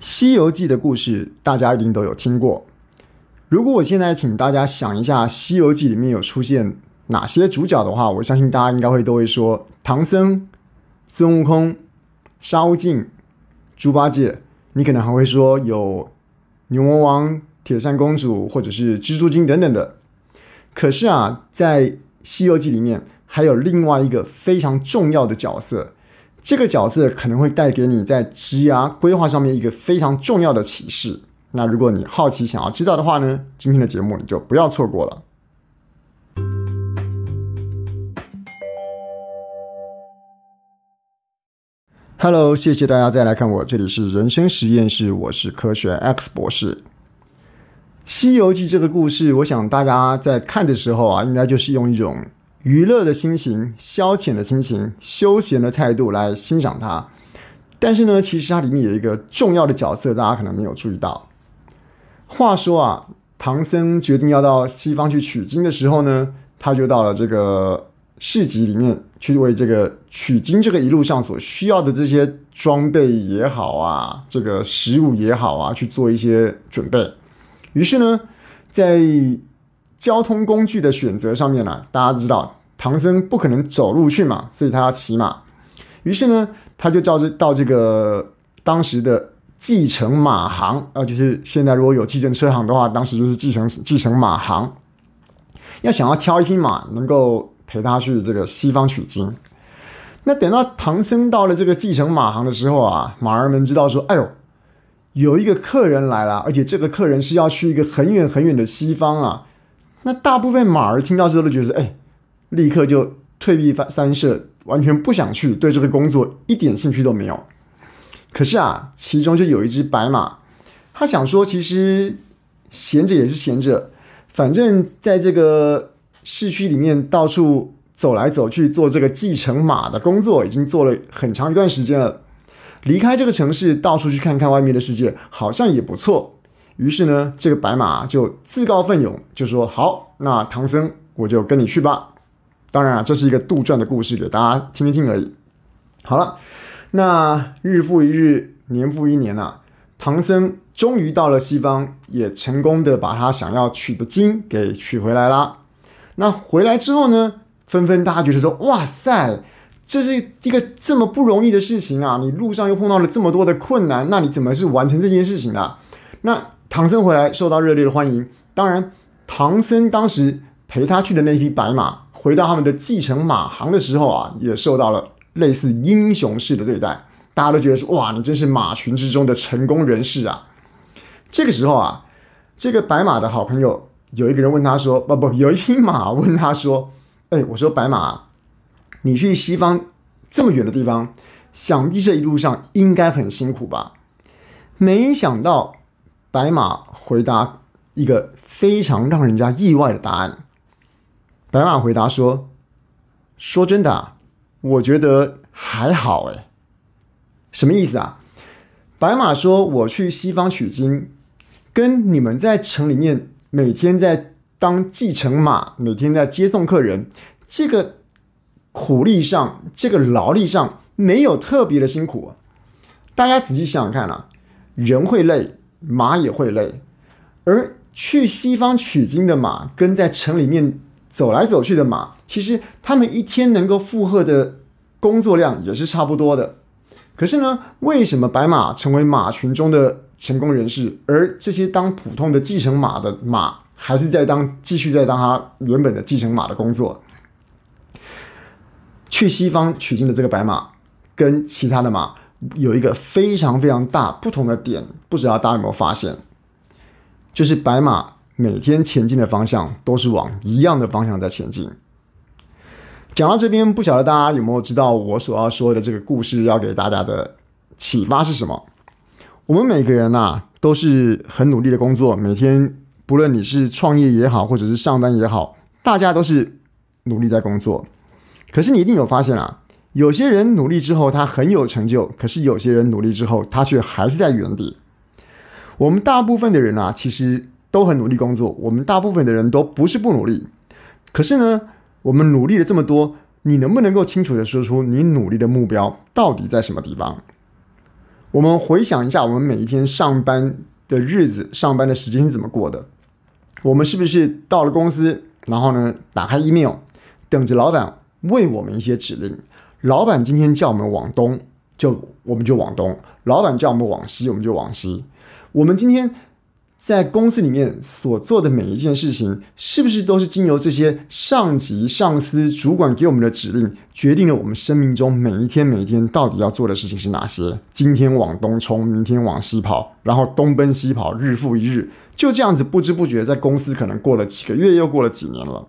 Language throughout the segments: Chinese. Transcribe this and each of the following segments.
西游记的故事，大家一定都有听过。如果我现在请大家想一下，《西游记》里面有出现哪些主角的话，我相信大家应该会都会说：唐僧、孙悟空、沙悟净、猪八戒。你可能还会说有牛魔王、铁扇公主，或者是蜘蛛精等等的。可是啊，在《西游记》里面还有另外一个非常重要的角色。这个角色可能会带给你在职涯规划上面一个非常重要的启示。那如果你好奇想要知道的话呢，今天的节目你就不要错过了。Hello，谢谢大家再来看我，这里是人生实验室，我是科学 X 博士。《西游记》这个故事，我想大家在看的时候啊，应该就是用一种。娱乐的心情、消遣的心情、休闲的态度来欣赏它，但是呢，其实它里面有一个重要的角色，大家可能没有注意到。话说啊，唐僧决定要到西方去取经的时候呢，他就到了这个市集里面去为这个取经这个一路上所需要的这些装备也好啊，这个食物也好啊，去做一些准备。于是呢，在交通工具的选择上面呢、大家知道唐僧不可能走路去嘛，所以他要骑马。于是呢，他就照这到这个当时的继承马行，呃，就是现在如果有计程车行的话，当时就是继承继承马行，要想要挑一匹马能够陪他去这个西方取经。那等到唐僧到了这个继承马行的时候啊，马儿们知道说，哎呦，有一个客人来了，而且这个客人是要去一个很远很远的西方啊。那大部分马儿听到之后都觉得，哎，立刻就退避三三舍，完全不想去，对这个工作一点兴趣都没有。可是啊，其中就有一只白马，他想说，其实闲着也是闲着，反正在这个市区里面到处走来走去，做这个继承马的工作，已经做了很长一段时间了。离开这个城市，到处去看看外面的世界，好像也不错。于是呢，这个白马就自告奋勇，就说：“好，那唐僧，我就跟你去吧。”当然啊，这是一个杜撰的故事，给大家听一听而已。好了，那日复一日，年复一年啊，唐僧终于到了西方，也成功的把他想要取的经给取回来了。那回来之后呢，纷纷大家觉得说：“哇塞，这是一个这么不容易的事情啊！你路上又碰到了这么多的困难，那你怎么是完成这件事情的？”那唐僧回来受到热烈的欢迎，当然，唐僧当时陪他去的那匹白马，回到他们的继承马行的时候啊，也受到了类似英雄式的对待。大家都觉得说：“哇，你真是马群之中的成功人士啊！”这个时候啊，这个白马的好朋友有一个人问他说：“不不，有一匹马问他说，哎，我说白马，你去西方这么远的地方，想必这一路上应该很辛苦吧？”没想到。白马回答一个非常让人家意外的答案。白马回答说：“说真的，我觉得还好。”哎，什么意思啊？白马说：“我去西方取经，跟你们在城里面每天在当继承马，每天在接送客人，这个苦力上，这个劳力上没有特别的辛苦。大家仔细想想看啊，人会累。”马也会累，而去西方取经的马跟在城里面走来走去的马，其实他们一天能够负荷的工作量也是差不多的。可是呢，为什么白马成为马群中的成功人士，而这些当普通的继承马的马还是在当继续在当他原本的继承马的工作？去西方取经的这个白马跟其他的马。有一个非常非常大不同的点，不知道大家有没有发现？就是白马每天前进的方向都是往一样的方向在前进。讲到这边，不晓得大家有没有知道我所要说的这个故事要给大家的启发是什么？我们每个人呐、啊，都是很努力的工作，每天不论你是创业也好，或者是上班也好，大家都是努力在工作。可是你一定有发现啊。有些人努力之后，他很有成就；可是有些人努力之后，他却还是在原地。我们大部分的人啊，其实都很努力工作。我们大部分的人都不是不努力，可是呢，我们努力了这么多，你能不能够清楚地说出你努力的目标到底在什么地方？我们回想一下，我们每一天上班的日子、上班的时间是怎么过的？我们是不是到了公司，然后呢，打开 email，等着老板为我们一些指令？老板今天叫我们往东，就我们就往东；老板叫我们往西，我们就往西。我们今天。在公司里面所做的每一件事情，是不是都是经由这些上级、上司、主管给我们的指令，决定了我们生命中每一天、每一天到底要做的事情是哪些？今天往东冲，明天往西跑，然后东奔西跑，日复一日，就这样子不知不觉在公司可能过了几个月，又过了几年了。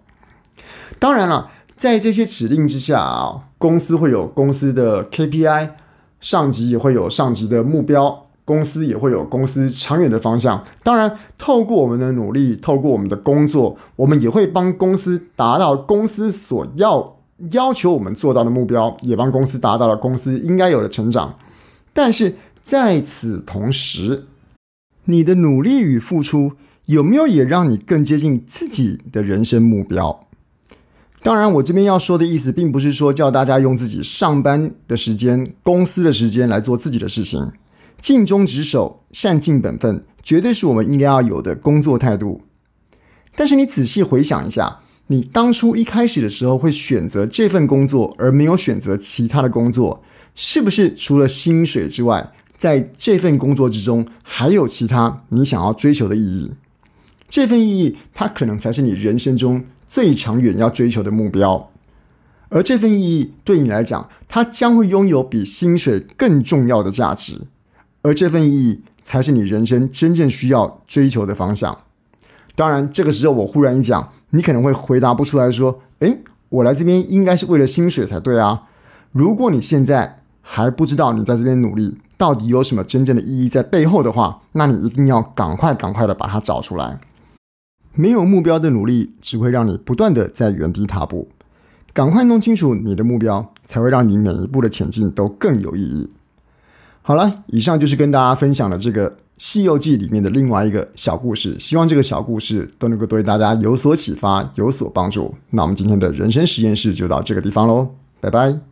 当然了，在这些指令之下啊，公司会有公司的 KPI，上级也会有上级的目标。公司也会有公司长远的方向。当然，透过我们的努力，透过我们的工作，我们也会帮公司达到公司所要要求我们做到的目标，也帮公司达到了公司应该有的成长。但是在此同时，你的努力与付出有没有也让你更接近自己的人生目标？当然，我这边要说的意思，并不是说叫大家用自己上班的时间、公司的时间来做自己的事情。尽忠职守、善尽本分，绝对是我们应该要有的工作态度。但是你仔细回想一下，你当初一开始的时候会选择这份工作，而没有选择其他的工作，是不是除了薪水之外，在这份工作之中还有其他你想要追求的意义？这份意义，它可能才是你人生中最长远要追求的目标。而这份意义对你来讲，它将会拥有比薪水更重要的价值。而这份意义才是你人生真正需要追求的方向。当然，这个时候我忽然一讲，你可能会回答不出来，说：“诶，我来这边应该是为了薪水才对啊。”如果你现在还不知道你在这边努力到底有什么真正的意义在背后的话，那你一定要赶快赶快的把它找出来。没有目标的努力只会让你不断的在原地踏步。赶快弄清楚你的目标，才会让你每一步的前进都更有意义。好了，以上就是跟大家分享的这个《西游记》里面的另外一个小故事，希望这个小故事都能够对大家有所启发、有所帮助。那我们今天的人生实验室就到这个地方喽，拜拜。